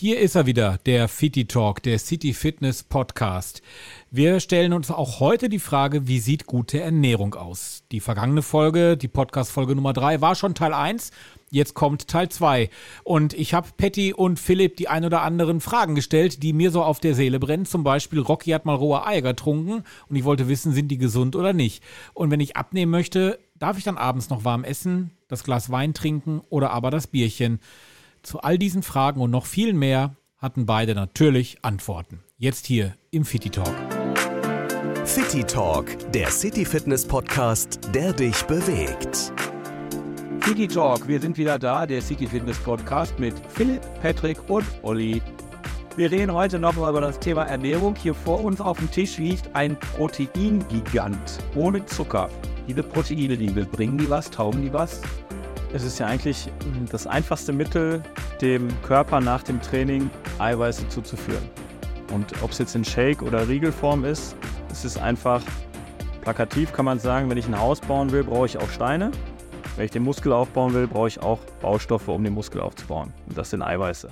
Hier ist er wieder, der Fitty Talk, der City Fitness Podcast. Wir stellen uns auch heute die Frage, wie sieht gute Ernährung aus? Die vergangene Folge, die Podcast-Folge Nummer 3, war schon Teil 1. Jetzt kommt Teil 2. Und ich habe Patty und Philipp die ein oder anderen Fragen gestellt, die mir so auf der Seele brennen. Zum Beispiel, Rocky hat mal rohe Eier getrunken und ich wollte wissen, sind die gesund oder nicht? Und wenn ich abnehmen möchte, darf ich dann abends noch warm essen, das Glas Wein trinken oder aber das Bierchen? Zu all diesen Fragen und noch viel mehr hatten beide natürlich Antworten. Jetzt hier im Fitty Talk. Fitty Talk, der City Fitness Podcast, der dich bewegt. City Talk, wir sind wieder da, der City Fitness Podcast mit Philipp, Patrick und Olli. Wir reden heute nochmal über das Thema Ernährung. Hier vor uns auf dem Tisch liegt ein Proteingigant ohne Zucker. Diese Proteine, die wir bringen die was, taugen die was? Es ist ja eigentlich hm, das einfachste Mittel, dem Körper nach dem Training Eiweiße zuzuführen. Und ob es jetzt in Shake oder Riegelform ist, es ist einfach plakativ, kann man sagen, wenn ich ein Haus bauen will, brauche ich auch Steine. Wenn ich den Muskel aufbauen will, brauche ich auch Baustoffe, um den Muskel aufzubauen. Und das sind Eiweiße.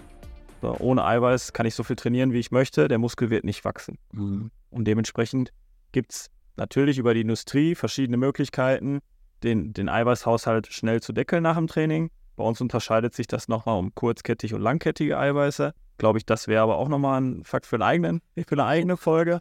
So, ohne Eiweiß kann ich so viel trainieren, wie ich möchte. Der Muskel wird nicht wachsen. Mhm. Und dementsprechend gibt es natürlich über die Industrie verschiedene Möglichkeiten, den, den Eiweißhaushalt schnell zu deckeln nach dem Training. Bei uns unterscheidet sich das nochmal um kurzkettige und langkettige Eiweiße. Glaube ich, das wäre aber auch nochmal ein Fakt für, einen eigenen, für eine eigene Folge.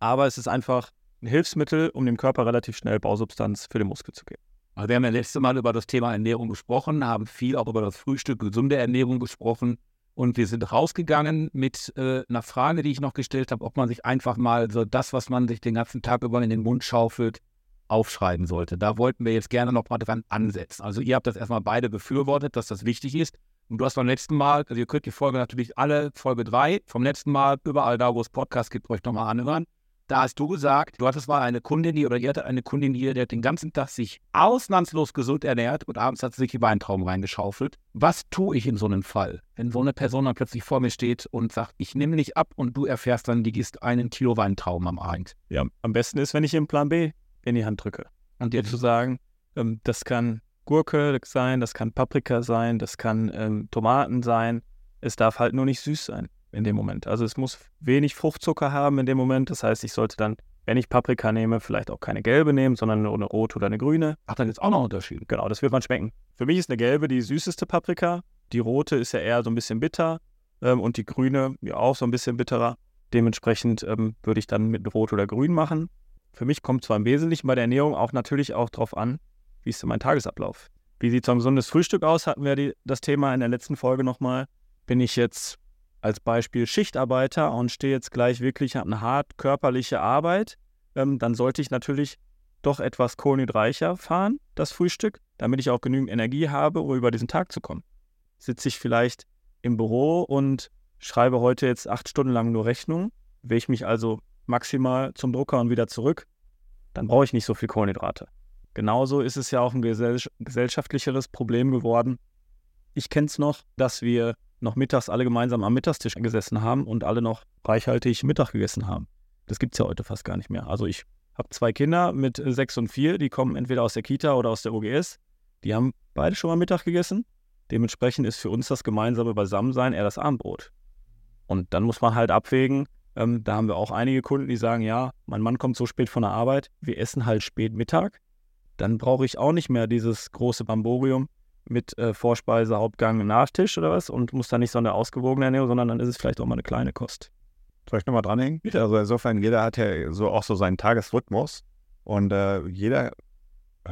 Aber es ist einfach ein Hilfsmittel, um dem Körper relativ schnell Bausubstanz für den Muskel zu geben. Also wir haben ja letztes Mal über das Thema Ernährung gesprochen, haben viel auch über das Frühstück, gesunde Ernährung gesprochen. Und wir sind rausgegangen mit äh, einer Frage, die ich noch gestellt habe, ob man sich einfach mal so das, was man sich den ganzen Tag über in den Mund schaufelt, aufschreiben sollte. Da wollten wir jetzt gerne noch mal dran ansetzen. Also ihr habt das erstmal beide befürwortet, dass das wichtig ist. Und du hast beim letzten Mal, also ihr könnt die Folge natürlich alle, Folge 3 vom letzten Mal, überall da, wo es Podcast gibt, euch nochmal anhören. Da hast du gesagt, du hattest mal eine Kundin hier oder ihr hattet eine Kundin hier, die hat den ganzen Tag sich ausnahmslos gesund ernährt und abends hat sie sich die Weintrauben reingeschaufelt. Was tue ich in so einem Fall, wenn so eine Person dann plötzlich vor mir steht und sagt, ich nehme nicht ab und du erfährst dann, die gießt einen Kilo Weintrauben am Abend? Ja, am besten ist, wenn ich im Plan B in die Hand drücke. Und dir zu sagen, ähm, das kann Gurke sein, das kann Paprika sein, das kann ähm, Tomaten sein. Es darf halt nur nicht süß sein in dem Moment. Also es muss wenig Fruchtzucker haben in dem Moment. Das heißt, ich sollte dann, wenn ich Paprika nehme, vielleicht auch keine gelbe nehmen, sondern nur eine rote oder eine grüne. Ach, dann ist auch noch ein Unterschied. Genau, das wird man schmecken. Für mich ist eine gelbe die süßeste Paprika. Die rote ist ja eher so ein bisschen bitter ähm, und die grüne ja auch so ein bisschen bitterer. Dementsprechend ähm, würde ich dann mit rot oder grün machen. Für mich kommt zwar im Wesentlichen bei der Ernährung auch natürlich auch darauf an, wie ist mein Tagesablauf? Wie sieht so ein gesundes Frühstück aus? Hatten wir die, das Thema in der letzten Folge nochmal. Bin ich jetzt als Beispiel Schichtarbeiter und stehe jetzt gleich wirklich eine hart körperliche Arbeit, ähm, dann sollte ich natürlich doch etwas kohlenhydreicher fahren, das Frühstück, damit ich auch genügend Energie habe, um über diesen Tag zu kommen. Sitze ich vielleicht im Büro und schreibe heute jetzt acht Stunden lang nur Rechnungen, will ich mich also maximal zum Drucker und wieder zurück, dann brauche ich nicht so viel Kohlenhydrate. Genauso ist es ja auch ein gesell gesellschaftlicheres Problem geworden. Ich kenne es noch, dass wir noch mittags alle gemeinsam am Mittagstisch gesessen haben und alle noch reichhaltig Mittag gegessen haben. Das gibt es ja heute fast gar nicht mehr. Also ich habe zwei Kinder mit sechs und vier, die kommen entweder aus der Kita oder aus der OGS. Die haben beide schon mal Mittag gegessen. Dementsprechend ist für uns das gemeinsame Beisammensein eher das Abendbrot. Und dann muss man halt abwägen, ähm, da haben wir auch einige Kunden, die sagen, ja, mein Mann kommt so spät von der Arbeit, wir essen halt spät Mittag. Dann brauche ich auch nicht mehr dieses große Bamborium mit äh, Vorspeise, Hauptgang, Nachtisch oder was und muss dann nicht so eine ausgewogene Ernährung, sondern dann ist es vielleicht auch mal eine kleine Kost. Soll ich nochmal dranhängen? Bitte. Also insofern, jeder hat ja so auch so seinen Tagesrhythmus und äh, jeder,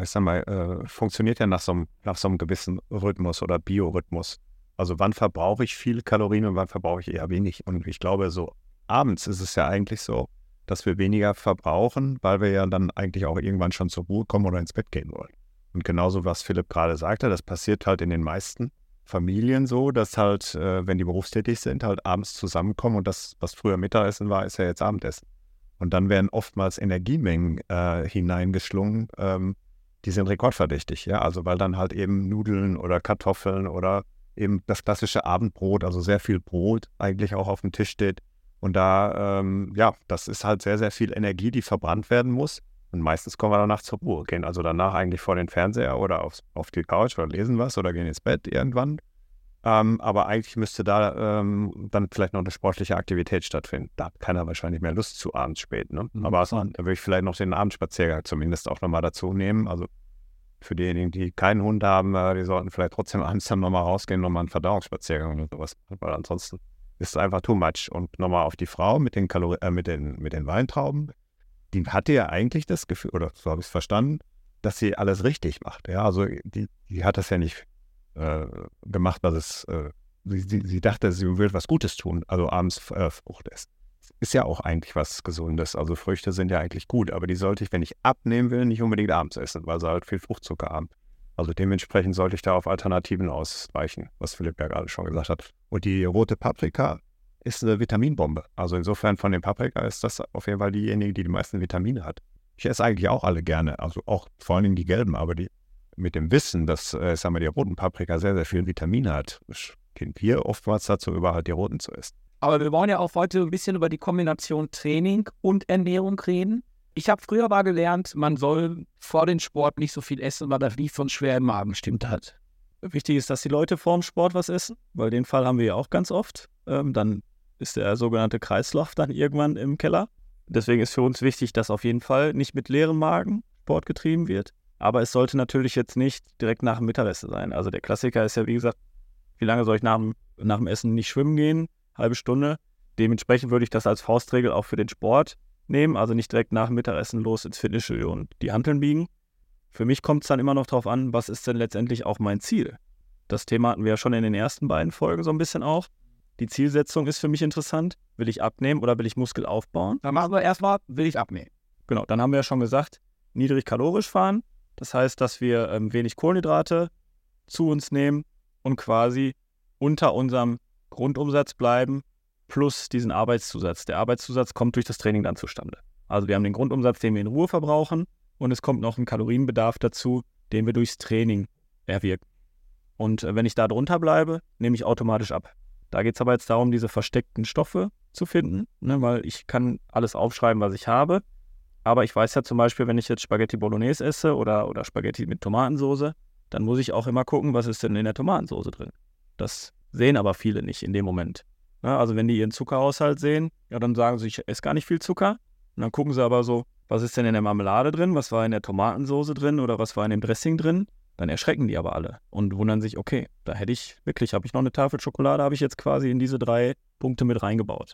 ich sag mal, äh, funktioniert ja nach so, einem, nach so einem gewissen Rhythmus oder Biorhythmus. Also wann verbrauche ich viel Kalorien und wann verbrauche ich eher wenig. Und ich glaube, so abends ist es ja eigentlich so, dass wir weniger verbrauchen, weil wir ja dann eigentlich auch irgendwann schon zur Ruhe kommen oder ins Bett gehen wollen. Und genauso, was Philipp gerade sagte, das passiert halt in den meisten Familien so, dass halt, äh, wenn die berufstätig sind, halt abends zusammenkommen und das, was früher Mittagessen war, ist ja jetzt Abendessen. Und dann werden oftmals Energiemengen äh, hineingeschlungen, ähm, die sind rekordverdächtig, ja. Also weil dann halt eben Nudeln oder Kartoffeln oder eben das klassische Abendbrot, also sehr viel Brot eigentlich auch auf dem Tisch steht, und da, ähm, ja, das ist halt sehr, sehr viel Energie, die verbrannt werden muss. Und meistens kommen wir danach zur Ruhe, gehen also danach eigentlich vor den Fernseher oder aufs, auf die Couch oder lesen was oder gehen ins Bett irgendwann. Ähm, aber eigentlich müsste da ähm, dann vielleicht noch eine sportliche Aktivität stattfinden. Da hat keiner wahrscheinlich mehr Lust zu abends spät. Ne? Mhm. Aber da würde ich vielleicht noch den Abendspaziergang zumindest auch nochmal dazu nehmen. Also für diejenigen, die keinen Hund haben, äh, die sollten vielleicht trotzdem abends dann nochmal rausgehen, nochmal einen Verdauungsspaziergang oder sowas. Weil ansonsten ist einfach too much. Und nochmal auf die Frau mit den, Kalori äh, mit den, mit den Weintrauben. Die hatte ja eigentlich das Gefühl, oder so habe ich es verstanden, dass sie alles richtig macht. Ja, also die, die hat das ja nicht äh, gemacht, was es, äh, sie, sie, dachte, sie will was Gutes tun, also abends äh, Frucht essen. Ist ja auch eigentlich was Gesundes. Also Früchte sind ja eigentlich gut, aber die sollte ich, wenn ich abnehmen will, nicht unbedingt abends essen, weil sie halt viel Fruchtzucker haben. Also dementsprechend sollte ich da auf Alternativen ausweichen, was Philipp ja gerade schon gesagt hat. Und die rote Paprika ist eine Vitaminbombe. Also insofern von den Paprika ist das auf jeden Fall diejenige, die die meisten Vitamine hat. Ich esse eigentlich auch alle gerne, also auch vor allem die gelben, aber die mit dem Wissen, dass, äh, sagen wir, die roten Paprika sehr, sehr viel Vitamine hat, gehen wir oftmals dazu über, halt die roten zu essen. Aber wir wollen ja auch heute ein bisschen über die Kombination Training und Ernährung reden. Ich habe früher mal gelernt, man soll vor dem Sport nicht so viel essen, weil das nicht sonst schwer im Magen stimmt hat. Wichtig ist, dass die Leute vor dem Sport was essen, weil den Fall haben wir ja auch ganz oft. Ähm, dann ist der sogenannte Kreislauf dann irgendwann im Keller. Deswegen ist für uns wichtig, dass auf jeden Fall nicht mit leerem Magen Sport getrieben wird. Aber es sollte natürlich jetzt nicht direkt nach dem Mittagessen sein. Also der Klassiker ist ja, wie gesagt, wie lange soll ich nach dem, nach dem Essen nicht schwimmen gehen? Halbe Stunde. Dementsprechend würde ich das als Faustregel auch für den Sport nehmen. Also nicht direkt nach dem Mittagessen los ins Fitnessstudio und die Hanteln biegen. Für mich kommt es dann immer noch darauf an, was ist denn letztendlich auch mein Ziel? Das Thema hatten wir ja schon in den ersten beiden Folgen so ein bisschen auch. Die Zielsetzung ist für mich interessant. Will ich abnehmen oder will ich Muskel aufbauen? Dann machen wir erstmal, will ich abnehmen. Genau, dann haben wir ja schon gesagt, niedrig kalorisch fahren. Das heißt, dass wir ähm, wenig Kohlenhydrate zu uns nehmen und quasi unter unserem Grundumsatz bleiben, plus diesen Arbeitszusatz. Der Arbeitszusatz kommt durch das Training dann zustande. Also wir haben den Grundumsatz, den wir in Ruhe verbrauchen und es kommt noch ein Kalorienbedarf dazu, den wir durchs Training erwirken. Und äh, wenn ich da drunter bleibe, nehme ich automatisch ab. Da geht es aber jetzt darum, diese versteckten Stoffe zu finden, ne, weil ich kann alles aufschreiben, was ich habe. Aber ich weiß ja zum Beispiel, wenn ich jetzt Spaghetti Bolognese esse oder, oder Spaghetti mit Tomatensoße, dann muss ich auch immer gucken, was ist denn in der Tomatensoße drin. Das sehen aber viele nicht in dem Moment. Ja, also wenn die ihren Zuckerhaushalt sehen, ja, dann sagen sie, ich esse gar nicht viel Zucker. Und dann gucken sie aber so, was ist denn in der Marmelade drin, was war in der Tomatensoße drin oder was war in dem Dressing drin. Dann erschrecken die aber alle und wundern sich, okay, da hätte ich wirklich, habe ich noch eine Tafel Schokolade, habe ich jetzt quasi in diese drei Punkte mit reingebaut.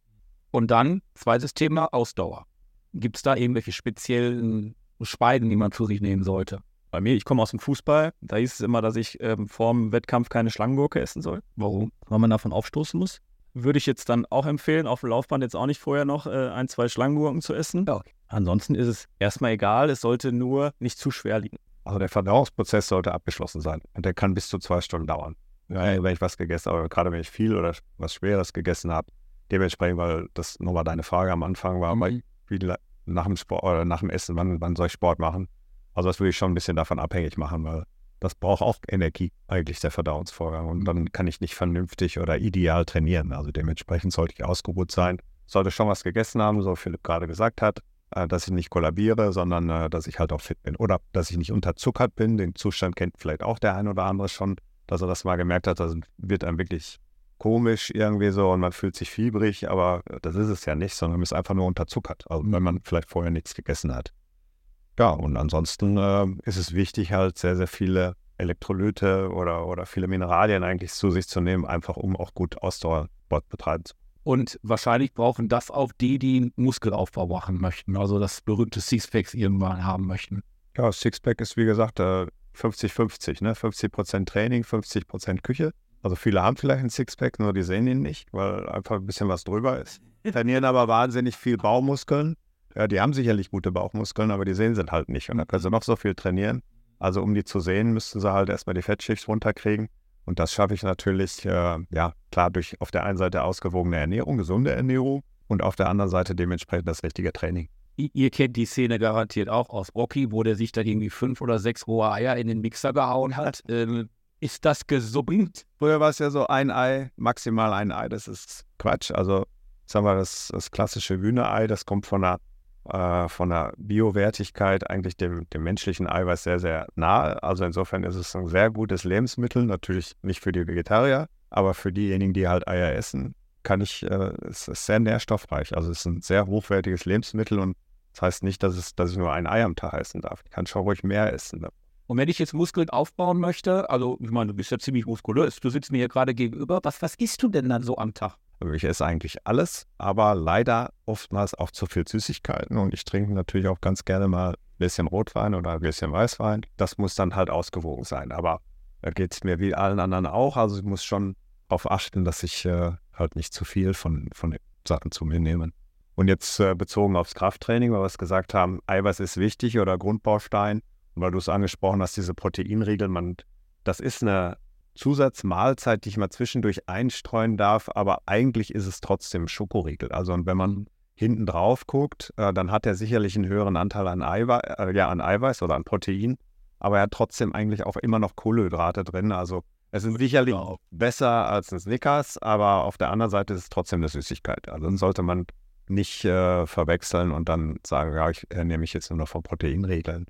Und dann, zweites Thema, Ausdauer. Gibt es da irgendwelche speziellen Speisen, die man zu sich nehmen sollte? Bei mir, ich komme aus dem Fußball, da hieß es immer, dass ich ähm, vor dem Wettkampf keine Schlangengurke essen soll. Warum? Weil man davon aufstoßen muss. Würde ich jetzt dann auch empfehlen, auf dem Laufband jetzt auch nicht vorher noch äh, ein, zwei Schlangengurken zu essen. Ja. Ansonsten ist es erstmal egal, es sollte nur nicht zu schwer liegen. Also der Verdauungsprozess sollte abgeschlossen sein und der kann bis zu zwei Stunden dauern. Ja, wenn ich was gegessen habe, gerade wenn ich viel oder was Schweres gegessen habe, dementsprechend, weil das nochmal deine Frage am Anfang war, mhm. wie nach dem Sport oder nach dem Essen, wann, wann soll ich Sport machen? Also das würde ich schon ein bisschen davon abhängig machen, weil das braucht auch Energie, eigentlich der Verdauungsvorgang. Und dann kann ich nicht vernünftig oder ideal trainieren. Also dementsprechend sollte ich ausgeruht sein, sollte schon was gegessen haben, so Philipp gerade gesagt hat, äh, dass ich nicht kollabiere, sondern äh, dass ich halt auch fit bin. Oder dass ich nicht unterzuckert bin. Den Zustand kennt vielleicht auch der ein oder andere schon, dass er das mal gemerkt hat. Das wird einem wirklich komisch irgendwie so und man fühlt sich fiebrig, aber das ist es ja nicht, sondern man ist einfach nur unterzuckert, also wenn man vielleicht vorher nichts gegessen hat. Ja, und ansonsten äh, ist es wichtig, halt sehr, sehr viele Elektrolyte oder, oder viele Mineralien eigentlich zu sich zu nehmen, einfach um auch gut Ausdauersport betreiben zu können. Und wahrscheinlich brauchen das auch die, die Muskelaufbau machen möchten, also das berühmte Sixpack irgendwann haben möchten. Ja, Sixpack ist wie gesagt 50-50, ne? 50% Training, 50% Küche. Also viele haben vielleicht einen Sixpack, nur die sehen ihn nicht, weil einfach ein bisschen was drüber ist. Trainieren aber wahnsinnig viel Baumuskeln. Ja, die haben sicherlich gute Bauchmuskeln, aber die sehen sie halt nicht. Und dann können sie noch so viel trainieren. Also um die zu sehen, müssten sie halt erstmal die Fettschicht runterkriegen. Und das schaffe ich natürlich, äh, ja, klar, durch auf der einen Seite ausgewogene Ernährung, gesunde Ernährung und auf der anderen Seite dementsprechend das richtige Training. Ihr kennt die Szene garantiert auch aus Rocky, wo der sich dann irgendwie fünf oder sechs rohe Eier in den Mixer gehauen hat. Ähm, ist das gesund? Früher war es ja so ein Ei, maximal ein Ei. Das ist Quatsch. Also, sagen wir, das, das klassische Hühnerei, das kommt von der, äh, von der Biowertigkeit eigentlich dem, dem menschlichen Eiweiß sehr, sehr nahe. Also insofern ist es ein sehr gutes Lebensmittel. Natürlich nicht für die Vegetarier, Aber für diejenigen, die halt Eier essen, kann ich, äh, es ist sehr nährstoffreich. Also es ist ein sehr hochwertiges Lebensmittel und das heißt nicht, dass, es, dass ich nur ein Ei am Tag essen darf. Ich kann schon ruhig mehr essen. Ne? Und wenn ich jetzt Muskeln aufbauen möchte, also ich meine, du bist ja ziemlich muskulös, du sitzt mir hier gerade gegenüber, was, was isst du denn dann so am Tag? Ich esse eigentlich alles, aber leider oftmals auch zu viel Süßigkeiten und ich trinke natürlich auch ganz gerne mal ein bisschen Rotwein oder ein bisschen Weißwein. Das muss dann halt ausgewogen sein, aber da geht es mir wie allen anderen auch. Also ich muss schon darauf achten, dass ich äh, halt nicht zu viel von, von Sachen zu mir nehme. Und jetzt äh, bezogen aufs Krafttraining, weil wir es gesagt haben, Eiweiß ist wichtig oder Grundbaustein. Und weil du es angesprochen hast, diese Proteinriegel, man, das ist eine Zusatzmahlzeit, die ich mal zwischendurch einstreuen darf, aber eigentlich ist es trotzdem Schokoriegel. Also und wenn man hinten drauf guckt, äh, dann hat er sicherlich einen höheren Anteil an, Eiwe äh, ja, an Eiweiß oder an Protein, aber er hat trotzdem eigentlich auch immer noch Kohlenhydrate drin. Also es sind sicherlich genau. besser als ein Snickers, aber auf der anderen Seite ist es trotzdem eine Süßigkeit. Also dann sollte man nicht äh, verwechseln und dann sagen, ja, ich ernähre mich jetzt nur noch von Proteinregeln.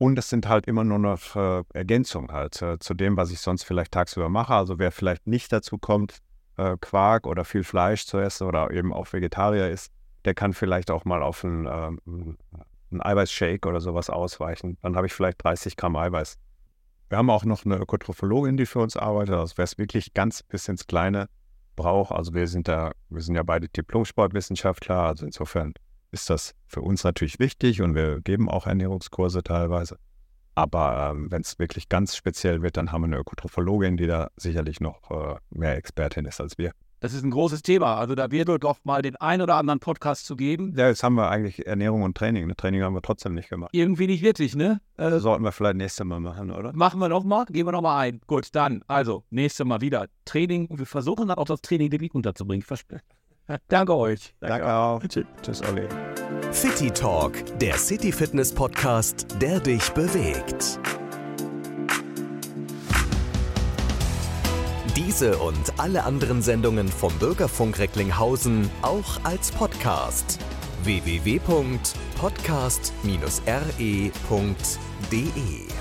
Und es sind halt immer nur noch äh, Ergänzungen halt äh, zu dem, was ich sonst vielleicht tagsüber mache. Also wer vielleicht nicht dazu kommt, äh, Quark oder viel Fleisch zu essen oder eben auch Vegetarier ist, der kann vielleicht auch mal auf einen, ähm, einen Eiweißshake oder sowas ausweichen. Dann habe ich vielleicht 30 Gramm Eiweiß. Wir haben auch noch eine Ökotrophologin, die für uns arbeitet. Also wer es wirklich ganz bis ins Kleine braucht, also wir sind da, wir sind ja beide Diplom-Sportwissenschaftler, also insofern ist das für uns natürlich wichtig und wir geben auch Ernährungskurse teilweise. Aber ähm, wenn es wirklich ganz speziell wird, dann haben wir eine Ökotrophologin, die da sicherlich noch äh, mehr Expertin ist als wir. Das ist ein großes Thema. Also da wird doch mal den ein oder anderen Podcast zu geben. Ja, jetzt haben wir eigentlich Ernährung und Training. Das Training haben wir trotzdem nicht gemacht. Irgendwie nicht wirklich, ne? Äh, Sollten wir vielleicht nächstes Mal machen, oder? Machen wir noch mal. Gehen wir noch mal ein. Gut, dann, also, nächstes Mal wieder Training. Wir versuchen dann auch das Training der Gebiet unterzubringen. Versprechen. Danke euch. Danke, Danke auch. Tschüss, Olli. City Talk, der City Fitness Podcast, der dich bewegt. Diese und alle anderen Sendungen vom Bürgerfunk Recklinghausen auch als Podcast. www.podcast-re.de